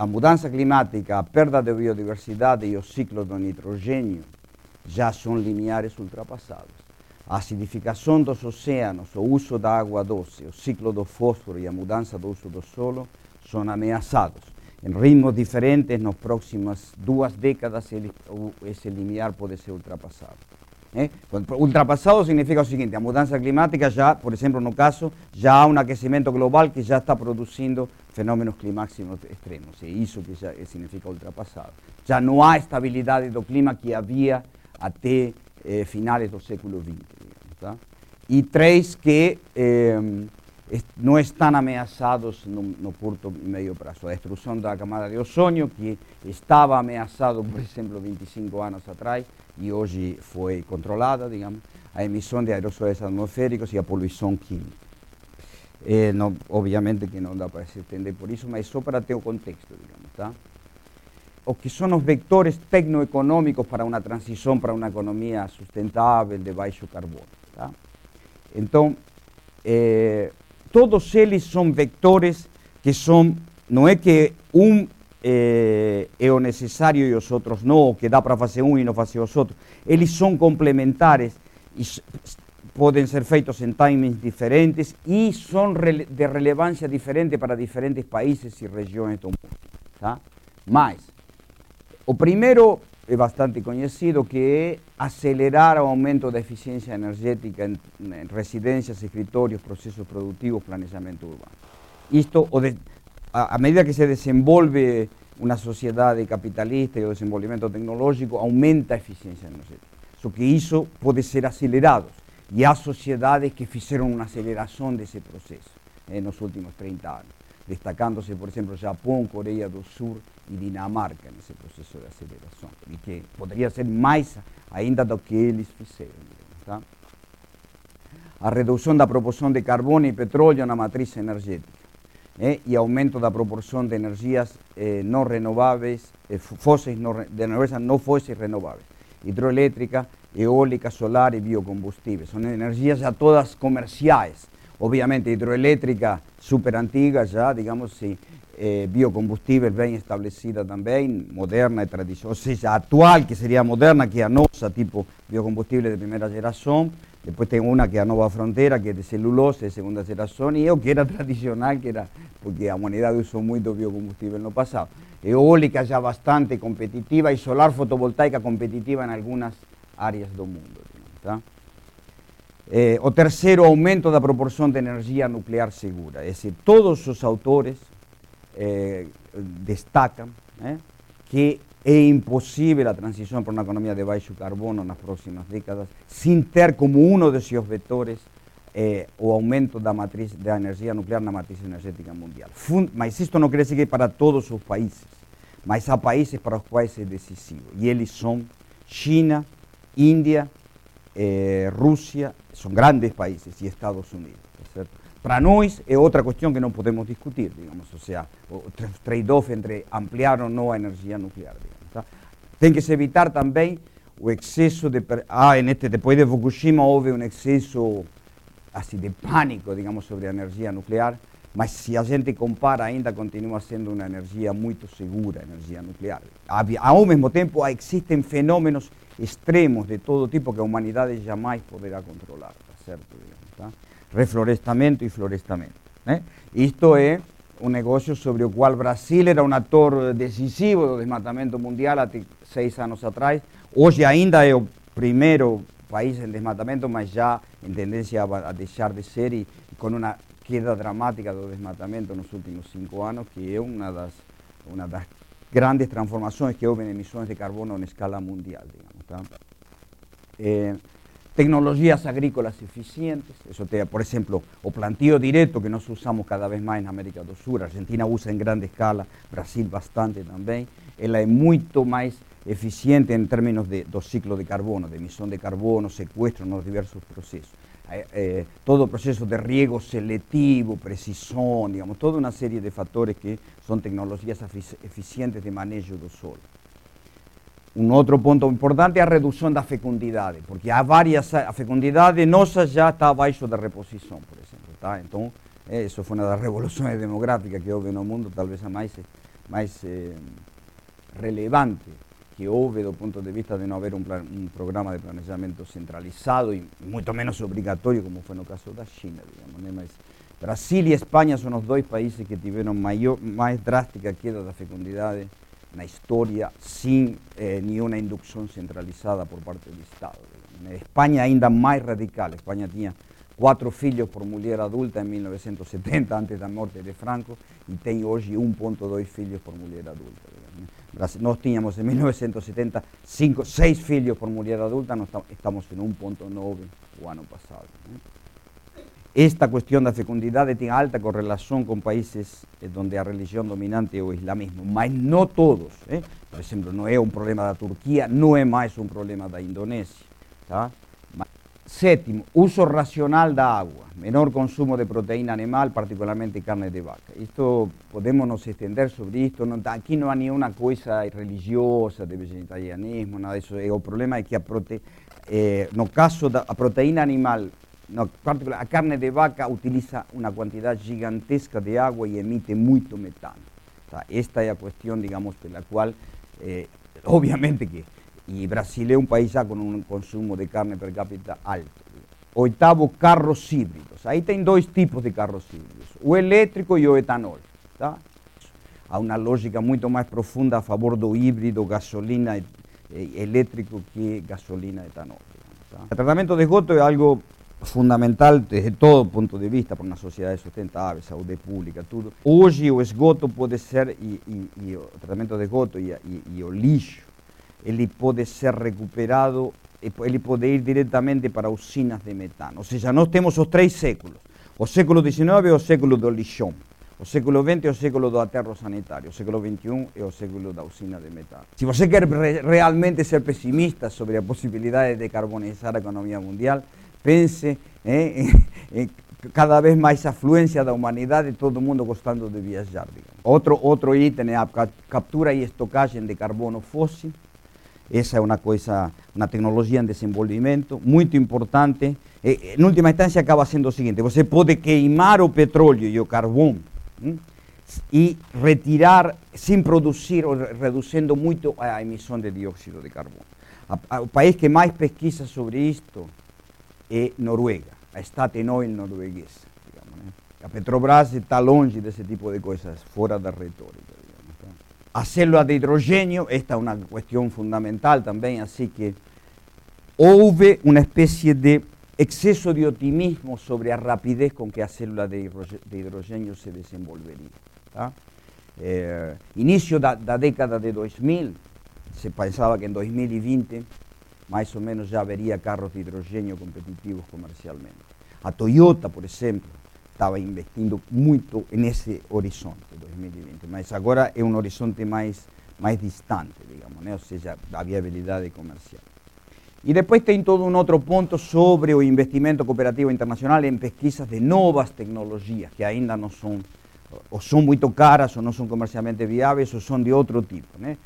a mudança climática, a perda de biodiversidade e o ciclo do nitrogênio já são limiares ultrapassados. A acidificação dos oceanos, o uso da água doce, o ciclo do fósforo e a mudança do uso do solo são ameaçados. Em ritmos diferentes, nas próximas duas décadas, esse limiar pode ser ultrapassado. ¿Eh? Ultrapasado significa o seguinte, a mudança climática já, por exemplo, no caso, já há um aquecimento global que já está produzindo fenômenos climáximos extremos, e isso que já significa ultrapassado. Já não há estabilidade do clima que havia até eh, finais do século XX. Digamos, tá? E três, que eh, não estão ameaçados no, no, curto e médio prazo. A destruição da camada de ozônio, que estava ameaçado, por exemplo, 25 anos atrás, e hoje foi controlada, digamos, a emissão de aerossóis atmosféricos e a poluição química. Não, obviamente que não dá para se entender por isso, mas só para ter o contexto, digamos, tá? O que são os vectores tecnoeconômicos para uma transição para uma economia sustentável de baixo carbono, tá? Então, eh, todos eles são vectores que são, não é que um eh, é o necessário e os outros não, que dá para fazer um e não fazer os outros. Eles são complementares e podem ser feitos em timings diferentes e são de relevância diferente para diferentes países e regiões do mundo. Tá? Mas, o primeiro é bastante conhecido, que é acelerar o aumento da eficiência energética em, em residências, escritórios, processos produtivos, planejamento urbano. Isto, de, a, medida que se desenvolve uma sociedade capitalista e o desenvolvimento tecnológico, aumenta a eficiência energética. Só que isso pode ser acelerado. E há sociedades que fizeram uma aceleração desse processo eh, nos últimos 30 anos, destacando-se, por exemplo, Japão, Coreia do Sul e Dinamarca nesse processo de aceleração, e que poderia ser mais ainda do que eles fizeram. Tá? A redução da proporção de carbono e petróleo na matriz energética eh, e aumento da proporção de energias eh, não renováveis, eh, fósseis não, de energias não fósseis renováveis, hidroelétrica, eólica, solar e biocombustíveis. São energias já todas comerciais. Obviamente, hidroelétrica super antiga já, digamos assim, eh, biocombustível bem estabelecida também, moderna e tradicional, ou seja, atual, que seria moderna, que é a nossa, tipo biocombustível de primeira geração. Depois tem uma que é a nova fronteira, que é de celulose, de segunda geração, e eu que era tradicional, que era porque a humanidade usou muito biocombustível no passado. Eólica já bastante competitiva e solar fotovoltaica competitiva em algumas áreas do mundo. Eh, o terceiro, aumento da proporção de energia nuclear segura. É dizer, todos os autores eh, destacam eh, que é impossível a transição para uma economia de baixo carbono nas próximas décadas sem ter como um de seus vetores eh, o aumento da matriz da energia nuclear na matriz energética mundial. Fund mas isto não quer dizer que para todos os países, mas há países para os quais é decisivo. E eles são China, Índia, eh, Rússia, são grandes países, e Estados Unidos. Para nós é outra questão que não podemos discutir, digamos, ou seja, o trade-off entre ampliar ou não a energia nuclear. Digamos, tá? Tem que evitar também o excesso de... Ah, este, depois de Fukushima houve um excesso assim, de pânico, digamos, sobre a energia nuclear, mas se a gente compara, ainda continua sendo uma energia muito segura, energia nuclear. Ao mesmo tempo, existem fenômenos extremos de todo tipo que a humanidade jamais poderá controlar, tá certo? Tá? Reflorestamento e florestamento. Né? Isto é um negócio sobre o qual Brasil era um ator decisivo do desmatamento mundial até seis anos atrás. Hoje ainda é o primeiro país em desmatamento, mas já em tendência a deixar de ser e, e com uma queda dramática do desmatamento nos últimos cinco anos, que é uma das, uma grandes transformações que houve em emissões de carbono em escala mundial? Eh, tecnologias agrícolas eficientes, eso te, por exemplo, o plantio direto que nós usamos cada vez mais na América do Sul, a Argentina usa em grande escala, Brasil bastante também, ela é muito mais eficiente em termos de, do ciclo de carbono, de emissão de carbono, sequestro nos diversos processos. Eh, eh, todo o processo de riego seletivo, precisão, digamos, toda uma série de fatores que são tecnologias eficientes de manejo do solo. Um outro ponto importante é a redução da fecundidade, porque há várias, a fecundidade nossa já está abaixo da reposição, por exemplo. Tá? Então, isso foi uma das revoluções demográficas que houve no mundo, talvez a mais mais eh, relevante que houve do ponto de vista de não haver um, plan, um, programa de planejamento centralizado e muito menos obrigatório, como foi no caso da China, digamos, Brasil e Espanha são os dois países que tiveram maior, mais drástica queda da fecundidade na história sem eh, nenhuma indução centralizada por parte do Estado. Digamos. Espanha ainda mais radical, Espanha tinha quatro filhos por mulher adulta em 1970, antes da morte de Franco, e tem hoje 1,2 filhos por mulher adulta. Nós tínhamos em 1970 cinco, seis por mulher adulta, estamos em 1,9 o ano passado. Esta questão da fecundidade tem alta correlação com países onde a religião dominante é o islamismo, mas não todos. Eh? Por exemplo, não é um problema da Turquia, não é mais um problema da Indonésia. Tá? Séptimo, uso racional da agua, menor consumo de proteína animal, particularmente carne de vaca. Esto podemos nos extender sobre esto, aquí no hay ni una cosa religiosa de vegetarianismo, nada de eso. El problema es que a prote, eh, no caso da a proteína animal, no, a carne de vaca utiliza una cantidad gigantesca de agua y emite mucho metano. esta es la cuestión, digamos, de la cual, eh, obviamente que y Brasil es un país ya con un consumo de carne per cápita alto. Oitavo, carros híbridos. Ahí tem dos tipos de carros híbridos, o elétrico e o etanol. Tá? Há uma lógica muito mais profunda a favor do híbrido gasolina elétrico que gasolina etanol. Tá? O tratamento de esgoto é algo fundamental desde todo ponto de vista para uma sociedade sustentável, saúde pública, tudo. Hoje o esgoto pode ser, e, e, e o tratamento de esgoto e, e o lixo, ele pode ser recuperado, ele pode ir diretamente para usinas de metano. Ou seja, nós temos os três séculos. O século XIX o século do lixão. O século XX o século do aterro sanitário. O século XXI é o século da usina de metano. Se você quer realmente ser pessimista sobre a possibilidade de decarbonizar a economia mundial, pense eh, em cada vez mais afluência da humanidade, todo mundo gostando de viajar. Digamos. Outro, outro item captura e estocagem de carbono fóssil, esa es una cosa, una tecnología en desenvolvimiento muy importante. Eh, en última instancia acaba siendo lo siguiente, você puede queimar o petróleo y o carbón y retirar sin producir o reduciendo mucho la emisión de dióxido de carbono. el país que más pesquisa sobre esto es Noruega, a Staten Oil norueguesa. A Petrobras está longe ese tipo de cosas, fuera de retórica. Célula de hidrogênio, esta é uma questão fundamental também, assim que houve uma espécie de excesso de otimismo sobre a rapidez com que a célula de hidrogênio se desenvolveria. Tá? É, início da, da, década de 2000, se pensava que em 2020 mais ou menos já haveria carros de hidrogênio competitivos comercialmente. A Toyota, por exemplo, estava investindo muito nesse horizonte, 2020, mas agora é um horizonte mais, mais distante, digamos, né? ou seja, a viabilidade comercial. E depois tem todo um outro ponto sobre o investimento cooperativo internacional em pesquisas de novas tecnologias, que ainda não são, ou são muito caras, ou não são comercialmente viáveis, ou são de outro tipo. Né?